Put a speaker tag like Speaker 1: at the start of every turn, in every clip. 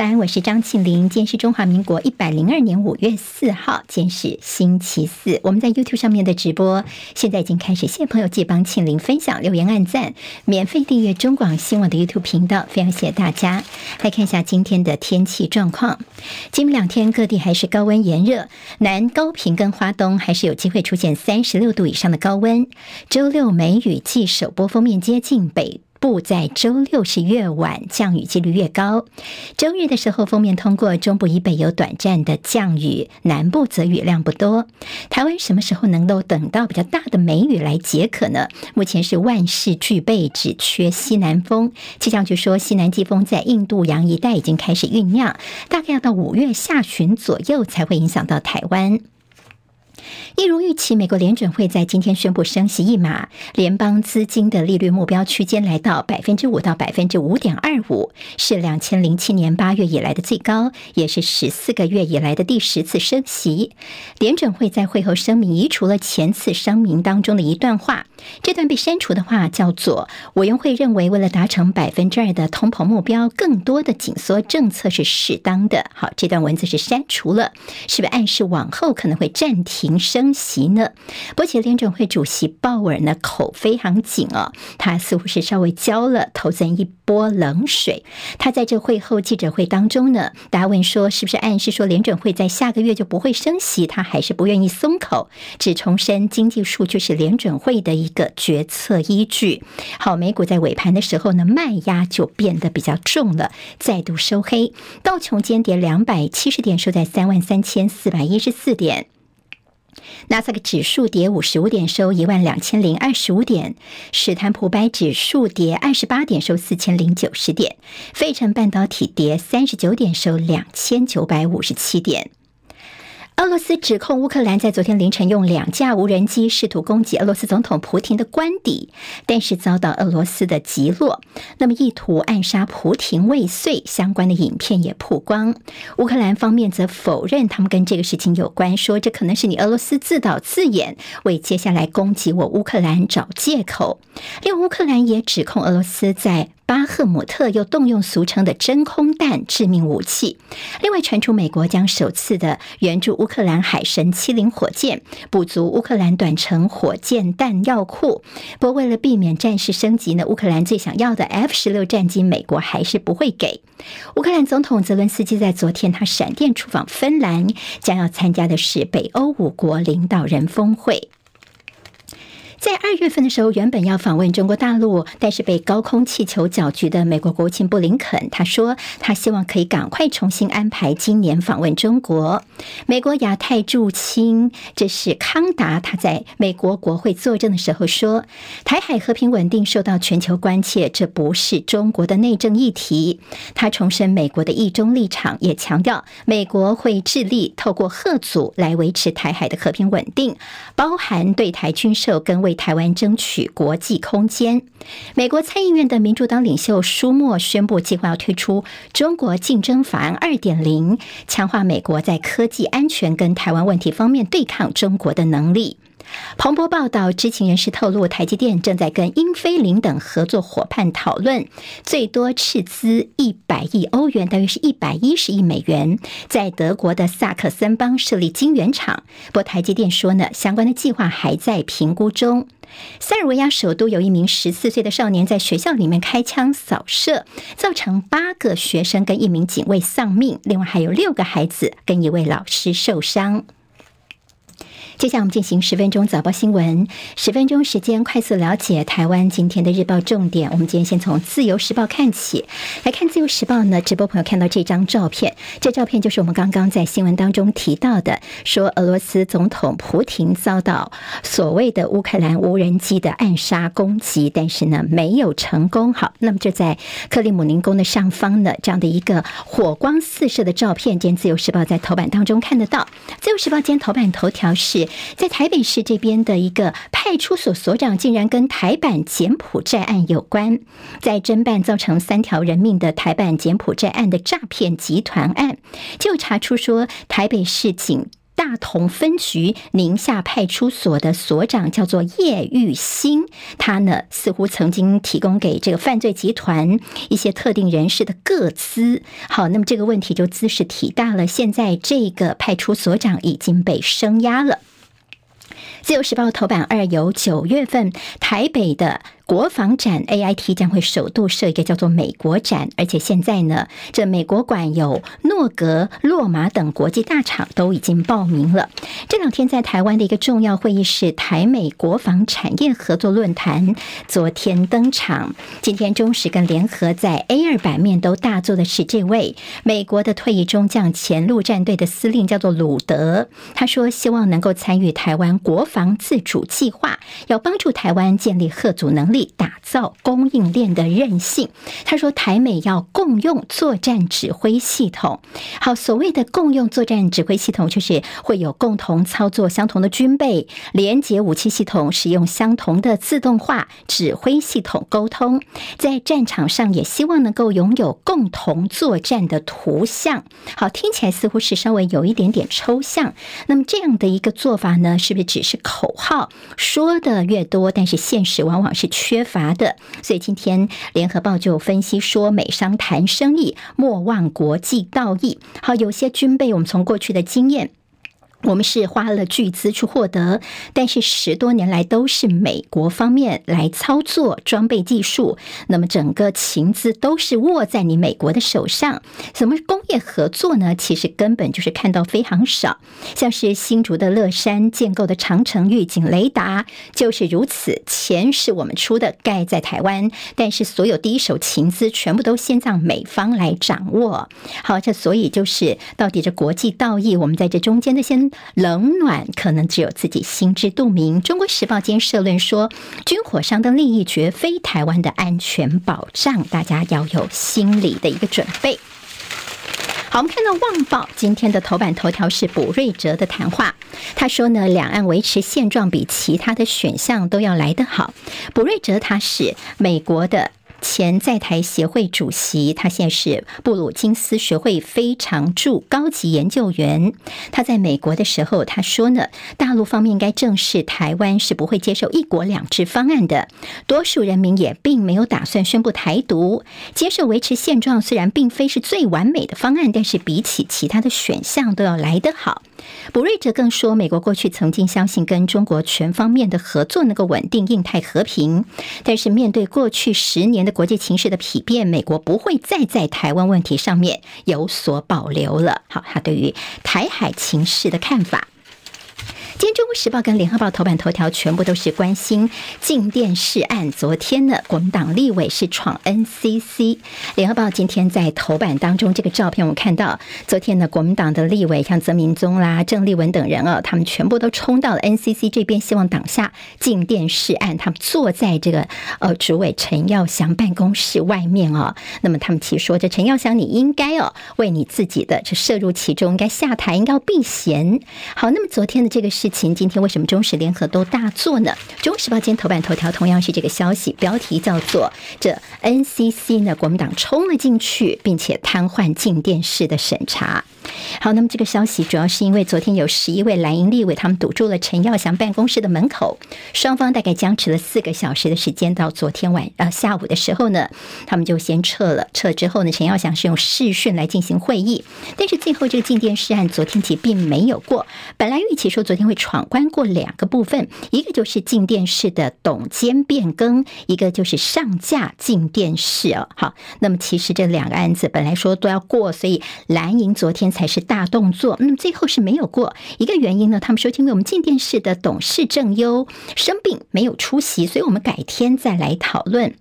Speaker 1: 早安，我是张庆玲。今天是中华民国一百零二年五月四号，今天是星期四。我们在 YouTube 上面的直播现在已经开始，谢谢朋友记帮庆玲分享、留言、按赞、免费订阅中广新闻网的 YouTube 频道，非常谢谢大家。来看一下今天的天气状况，今明两天各地还是高温炎热，南高屏跟花东还是有机会出现三十六度以上的高温。周六梅雨季首波锋面接近北。不在周六是越晚降雨几率越高，周日的时候封面通过中部以北有短暂的降雨，南部则雨量不多。台湾什么时候能够等到比较大的梅雨来解渴呢？目前是万事俱备，只缺西南风。气象局说，西南季风在印度洋一带已经开始酝酿，大概要到五月下旬左右才会影响到台湾。一如预期，美国联准会在今天宣布升息一码，联邦资金的利率目标区间来到百分之五到百分之五点二五，是两千零七年八月以来的最高，也是十四个月以来的第十次升息。联准会在会后声明移除了前次声明当中的一段话，这段被删除的话叫做：“委员会认为，为了达成百分之二的通膨目标，更多的紧缩政策是适当的。”好，这段文字是删除了，是不是暗示往后可能会暂停升？息呢？不过，联准会主席鲍尔呢口非常紧哦，他似乎是稍微浇了投资人一波冷水。他在这会后记者会当中呢，大家问说是不是暗示说联准会在下个月就不会升息？他还是不愿意松口，只重申经济数据是联准会的一个决策依据。好，美股在尾盘的时候呢，卖压就变得比较重了，再度收黑，道琼间跌两百七十点，收在三万三千四百一十四点。纳斯达克指数跌五十五点，收一万两千零二十五点；史坦普白指数跌二十八点，收四千零九十点；费城半导体跌三十九点，收两千九百五十七点。俄罗斯指控乌克兰在昨天凌晨用两架无人机试图攻击俄罗斯总统普亭的官邸，但是遭到俄罗斯的击落。那么，意图暗杀普亭未遂相关的影片也曝光。乌克兰方面则否认他们跟这个事情有关，说这可能是你俄罗斯自导自演，为接下来攻击我乌克兰找借口。另，乌克兰也指控俄罗斯在巴赫姆特又动用俗称的真空弹致命武器。另外传出美国将首次的援助乌克兰海神七零火箭，补足乌克兰短程火箭弹药库。不过为了避免战事升级呢，乌克兰最想要的 F 十六战机，美国还是不会给。乌克兰总统泽伦斯基在昨天他闪电出访芬兰，将要参加的是北欧五国领导人峰会。在二月份的时候，原本要访问中国大陆，但是被高空气球搅局的美国国务卿布林肯，他说他希望可以赶快重新安排今年访问中国。美国亚太驻青这是康达，他在美国国会作证的时候说，台海和平稳定受到全球关切，这不是中国的内政议题。他重申美国的一中立场，也强调美国会致力透过吓阻来维持台海的和平稳定，包含对台军售跟为为台湾争取国际空间。美国参议院的民主党领袖舒默宣布，计划要推出《中国竞争法案二点零》，强化美国在科技安全跟台湾问题方面对抗中国的能力。彭博报道，知情人士透露，台积电正在跟英飞凌等合作伙伴讨论，最多斥资一百亿欧元，大约是一百一十亿美元，在德国的萨克森邦设立晶圆厂。不过，台积电说呢，相关的计划还在评估中。塞尔维亚首都有一名十四岁的少年在学校里面开枪扫射，造成八个学生跟一名警卫丧命，另外还有六个孩子跟一位老师受伤。接下来我们进行十分钟早报新闻，十分钟时间快速了解台湾今天的日报重点。我们今天先从《自由时报》看起，来看《自由时报》呢，直播朋友看到这张照片，这照片就是我们刚刚在新闻当中提到的，说俄罗斯总统普亭遭到所谓的乌克兰无人机的暗杀攻击，但是呢没有成功。好，那么就在克里姆林宫的上方呢，这样的一个火光四射的照片，今天《自由时报》在头版当中看得到，《自由时报》今天头版头条是。是在台北市这边的一个派出所所长，竟然跟台版柬埔寨案有关，在侦办造成三条人命的台版柬埔寨案的诈骗集团案，就查出说台北市警。大同分局宁夏派出所的所长叫做叶玉兴，他呢似乎曾经提供给这个犯罪集团一些特定人士的个资。好，那么这个问题就兹事体大了。现在这个派出所长已经被声押了。自由时报头版二有九月份台北的。国防展 AIT 将会首度设一个叫做美国展，而且现在呢，这美国馆有诺格、洛马等国际大厂都已经报名了。这两天在台湾的一个重要会议是台美国防产业合作论坛，昨天登场。今天中时跟联合在 A 二版面都大做的是这位美国的退役中将、前陆战队的司令，叫做鲁德。他说希望能够参与台湾国防自主计划，要帮助台湾建立吓阻能力。打造供应链的韧性。他说，台美要共用作战指挥系统。好，所谓的共用作战指挥系统，就是会有共同操作相同的军备，连接武器系统，使用相同的自动化指挥系统沟通。在战场上，也希望能够拥有共同作战的图像。好，听起来似乎是稍微有一点点抽象。那么这样的一个做法呢，是不是只是口号？说的越多，但是现实往往是缺乏的，所以今天联合报就分析说，美商谈生意莫忘国际道义。好，有些军备，我们从过去的经验。我们是花了巨资去获得，但是十多年来都是美国方面来操作装备技术，那么整个情资都是握在你美国的手上。什么工业合作呢？其实根本就是看到非常少，像是新竹的乐山建构的长城预警雷达就是如此，钱是我们出的，盖在台湾，但是所有第一手情资全部都先让美方来掌握。好，这所以就是到底这国际道义，我们在这中间的先。冷暖可能只有自己心知肚明。中国时报今社论说，军火商的利益绝非台湾的安全保障，大家要有心理的一个准备。好，我们看到《旺报》今天的头版头条是卜瑞哲的谈话，他说呢，两岸维持现状比其他的选项都要来得好。卜瑞哲他是美国的。前在台协会主席，他现在是布鲁金斯学会非常驻高级研究员。他在美国的时候，他说呢，大陆方面应该正视台湾是不会接受一国两制方案的，多数人民也并没有打算宣布台独，接受维持现状，虽然并非是最完美的方案，但是比起其他的选项都要来得好。博瑞哲更说，美国过去曾经相信跟中国全方面的合作能够稳定印太和平，但是面对过去十年的国际形势的丕变，美国不会再在台湾问题上面有所保留了。好，他对于台海情势的看法。今天《中国时报》跟《联合报》头版头条全部都是关心静电视案。昨天呢，国民党立委是闯 NCC。《联合报》今天在头版当中，这个照片我们看到，昨天呢，国民党的立委像曾明宗啦、郑丽文等人啊，他们全部都冲到了 NCC 这边，希望挡下静电视案。他们坐在这个呃主委陈耀祥办公室外面啊。那么他们其实说，这陈耀祥你应该哦，为你自己的这涉入其中，应该下台，应该要避嫌。好，那么昨天的这个事。今天为什么中时联合都大做呢？中时报今天头版头条同样是这个消息，标题叫做“这 NCC 呢，国民党冲了进去，并且瘫痪进电视的审查”。好，那么这个消息主要是因为昨天有十一位蓝营立委，他们堵住了陈耀祥办公室的门口，双方大概僵持了四个小时的时间。到昨天晚呃下午的时候呢，他们就先撤了。撤之后呢，陈耀祥是用视讯来进行会议，但是最后这个静电视案昨天其并没有过。本来预期说昨天会闯关过两个部分，一个就是静电视的董监变更，一个就是上架静电视哦。好，那么其实这两个案子本来说都要过，所以蓝营昨天才。是大动作，那嗯，最后是没有过。一个原因呢，他们说因为我们静电视的董事郑优生病没有出席，所以我们改天再来讨论。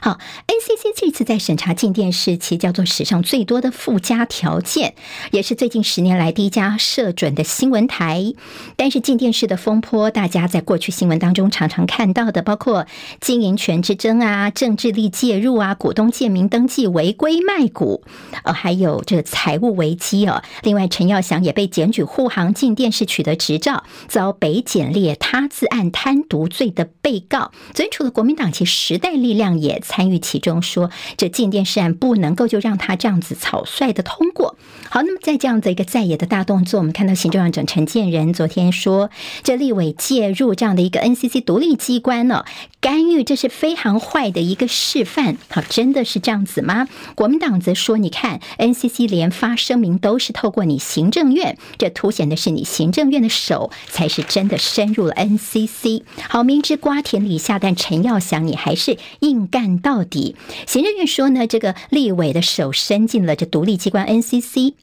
Speaker 1: 好，NCC 这次在审查静电视，其叫做史上最多的附加条件，也是最近十年来第一家设准的新闻台。但是静电视的风波，大家在过去新闻当中常常看到的，包括经营权之争啊、政治力介入啊、股东借名登记违规卖股，呃，还有这个财务危机哦。另外，陈耀祥也被检举护航静电视取得执照，遭北检列他自案贪渎罪的被告。所以，除了国民党，其实时代力量也。参与其中，说这禁电视案不能够就让他这样子草率的通过。好，那么在这样的一个在野的大动作，我们看到行政院长陈建仁昨天说，这立委介入这样的一个 NCC 独立机关呢，干预这是非常坏的一个示范。好，真的是这样子吗？国民党则说，你看 NCC 连发声明都是透过你行政院，这凸显的是你行政院的手才是真的深入了 NCC。好，明知瓜田李下，但陈耀祥你还是硬干到底。行政院说呢，这个立委的手伸进了这独立机关 NCC。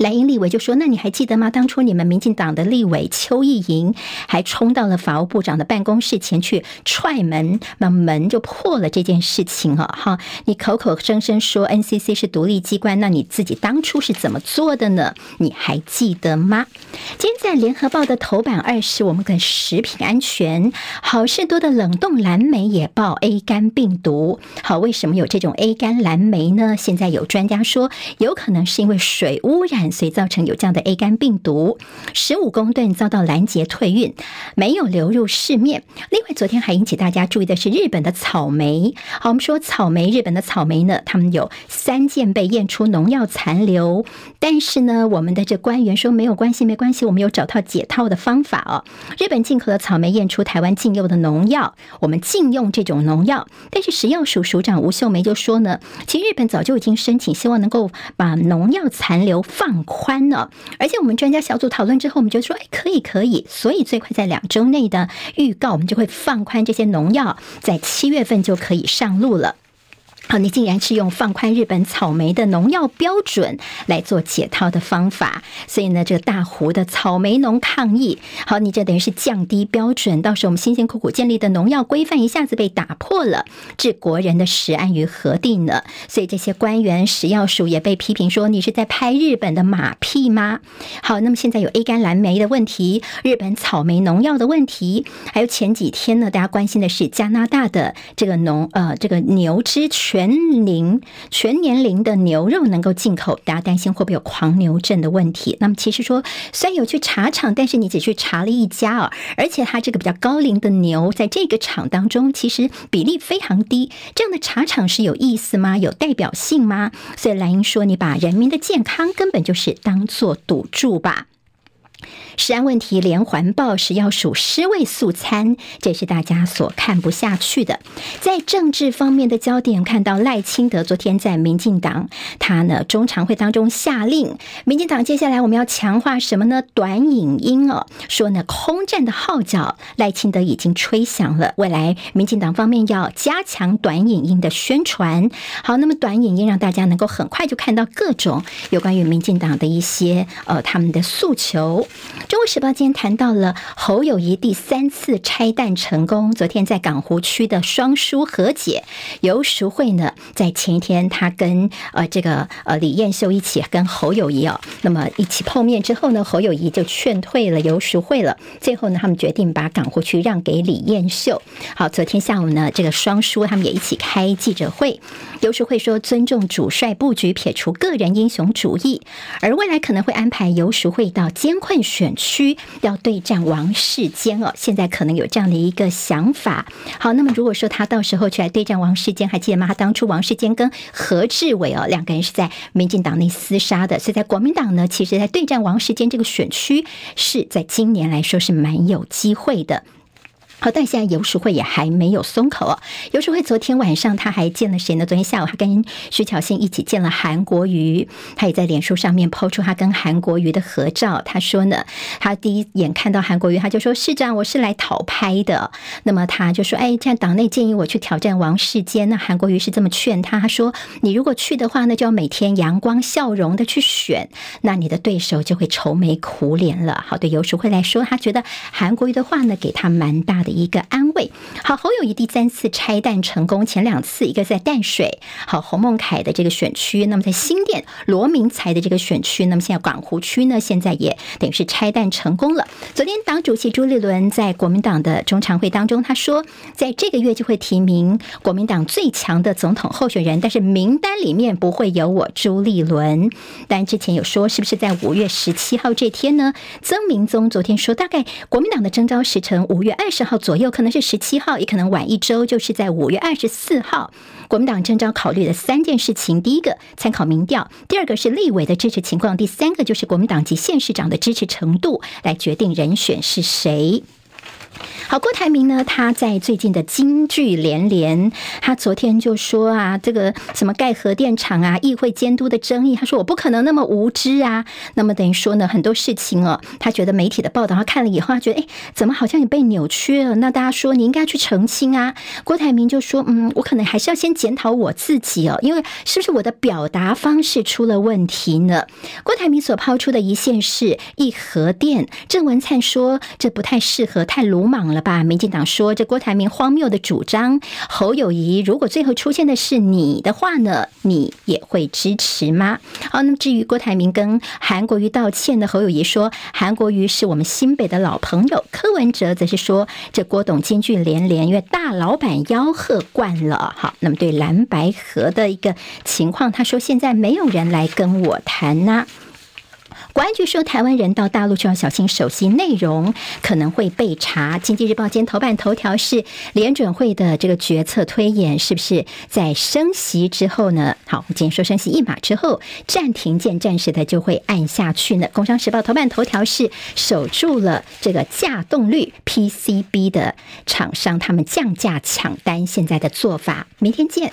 Speaker 1: 蓝营立委就说：“那你还记得吗？当初你们民进党的立委邱意莹还冲到了法务部长的办公室前去踹门，那门就破了。这件事情啊，哈，你口口声声说 NCC 是独立机关，那你自己当初是怎么做的呢？你还记得吗？今天在联合报的头版二是我们跟食品安全，好事多的冷冻蓝莓也爆 A 肝病毒。好，为什么有这种 A 肝蓝莓呢？现在有专家说，有可能是因为水污染。”所以造成有这样的 A 肝病毒，十五公吨遭到拦截退运，没有流入市面。另外，昨天还引起大家注意的是日本的草莓。好，我们说草莓，日本的草莓呢，他们有三件被验出农药残留，但是呢，我们的这官员说没有关系，没关系，我们有找到解套的方法哦。日本进口的草莓验出台湾禁用的农药，我们禁用这种农药，但是食药署署长吴秀梅就说呢，其实日本早就已经申请，希望能够把农药残留放放宽了，而且我们专家小组讨论之后，我们就说，哎，可以，可以，所以最快在两周内的预告，我们就会放宽这些农药，在七月份就可以上路了。好，你竟然是用放宽日本草莓的农药标准来做解套的方法，所以呢，这个大湖的草莓农抗议。好，你这等于是降低标准，到时候我们辛辛苦苦建立的农药规范一下子被打破了，置国人的食安于何地呢？所以这些官员食药署也被批评说，你是在拍日本的马屁吗？好，那么现在有 A 肝蓝莓的问题，日本草莓农药的问题，还有前几天呢，大家关心的是加拿大的这个农呃这个牛只全。全龄全年龄的牛肉能够进口，大家担心会不会有狂牛症的问题？那么其实说，虽然有去查厂，但是你只去查了一家啊，而且它这个比较高龄的牛，在这个厂当中，其实比例非常低。这样的茶厂是有意思吗？有代表性吗？所以蓝英说，你把人民的健康根本就是当做赌注吧。食安问题连环报，是要数尸位素餐，这是大家所看不下去的。在政治方面的焦点，看到赖清德昨天在民进党，他呢中常会当中下令，民进党接下来我们要强化什么呢？短影音哦，说呢空战的号角，赖清德已经吹响了，未来民进党方面要加强短影音的宣传。好，那么短影音让大家能够很快就看到各种有关于民进党的一些呃他们的诉求。中国时报今天谈到了侯友谊第三次拆弹成功。昨天在港湖区的双输和解，尤淑慧呢，在前一天他跟呃这个呃李彦秀一起跟侯友谊哦，那么一起碰面之后呢，侯友谊就劝退了尤淑慧了。最后呢，他们决定把港湖区让给李彦秀。好，昨天下午呢，这个双输他们也一起开记者会。尤淑慧说尊重主帅布局，撇除个人英雄主义，而未来可能会安排尤淑慧到艰困选区要对战王世坚哦，现在可能有这样的一个想法。好，那么如果说他到时候去来对战王世坚，还记得吗？他当初王世坚跟何志伟哦两个人是在民进党内厮杀的，所以在国民党呢，其实在对战王世坚这个选区是在今年来说是蛮有机会的。好，但现在游淑慧也还没有松口哦。游淑慧昨天晚上他还见了谁呢？昨天下午他跟徐巧芯一起见了韩国瑜，他也在脸书上面抛出他跟韩国瑜的合照。他说呢，他第一眼看到韩国瑜，他就说：“市长，我是来讨拍的。”那么他就说：“哎，这样党内建议我去挑战王世坚。”那韩国瑜是这么劝他，他说：“你如果去的话，那就要每天阳光笑容的去选，那你的对手就会愁眉苦脸了。”好，对游淑慧来说，他觉得韩国瑜的话呢，给他蛮大的。一个安慰。好，侯友谊第三次拆弹成功，前两次一个在淡水，好洪孟凯的这个选区，那么在新店罗明才的这个选区，那么现在港湖区呢，现在也等于是拆弹成功了。昨天党主席朱立伦在国民党的中常会当中，他说，在这个月就会提名国民党最强的总统候选人，但是名单里面不会有我朱立伦。但之前有说，是不是在五月十七号这天呢？曾明宗昨天说，大概国民党的征召时程五月二十号。左右，可能是十七号，也可能晚一周，就是在五月二十四号。国民党征召考虑的三件事情：第一个，参考民调；第二个是立委的支持情况；第三个就是国民党及县市长的支持程度，来决定人选是谁。好，郭台铭呢，他在最近的金句连连，他昨天就说啊，这个什么盖核电厂啊，议会监督的争议，他说我不可能那么无知啊。那么等于说呢，很多事情哦，他觉得媒体的报道，他看了以后，他觉得哎，怎么好像也被扭曲了？那大家说你应该去澄清啊。郭台铭就说，嗯，我可能还是要先检讨我自己哦，因为是不是我的表达方式出了问题呢？郭台铭所抛出的一线是一核电，郑文灿说这不太适合，太鲁莽了。吧，民进党说这郭台铭荒谬的主张，侯友谊如果最后出现的是你的话呢，你也会支持吗？好，那么至于郭台铭跟韩国瑜道歉的，侯友谊说韩国瑜是我们新北的老朋友，柯文哲则是说这郭董金句连连，因为大老板吆喝惯了。好，那么对蓝白合的一个情况，他说现在没有人来跟我谈呐、国安局说，台湾人到大陆就要小心手机内容可能会被查。经济日报今天头版头条是联准会的这个决策推演，是不是在升息之后呢？好，我们今天说升息一码之后暂停键，暂时的就会按下去呢。工商时报头版头条是守住了这个价动率 PCB 的厂商，他们降价抢单，现在的做法。明天见。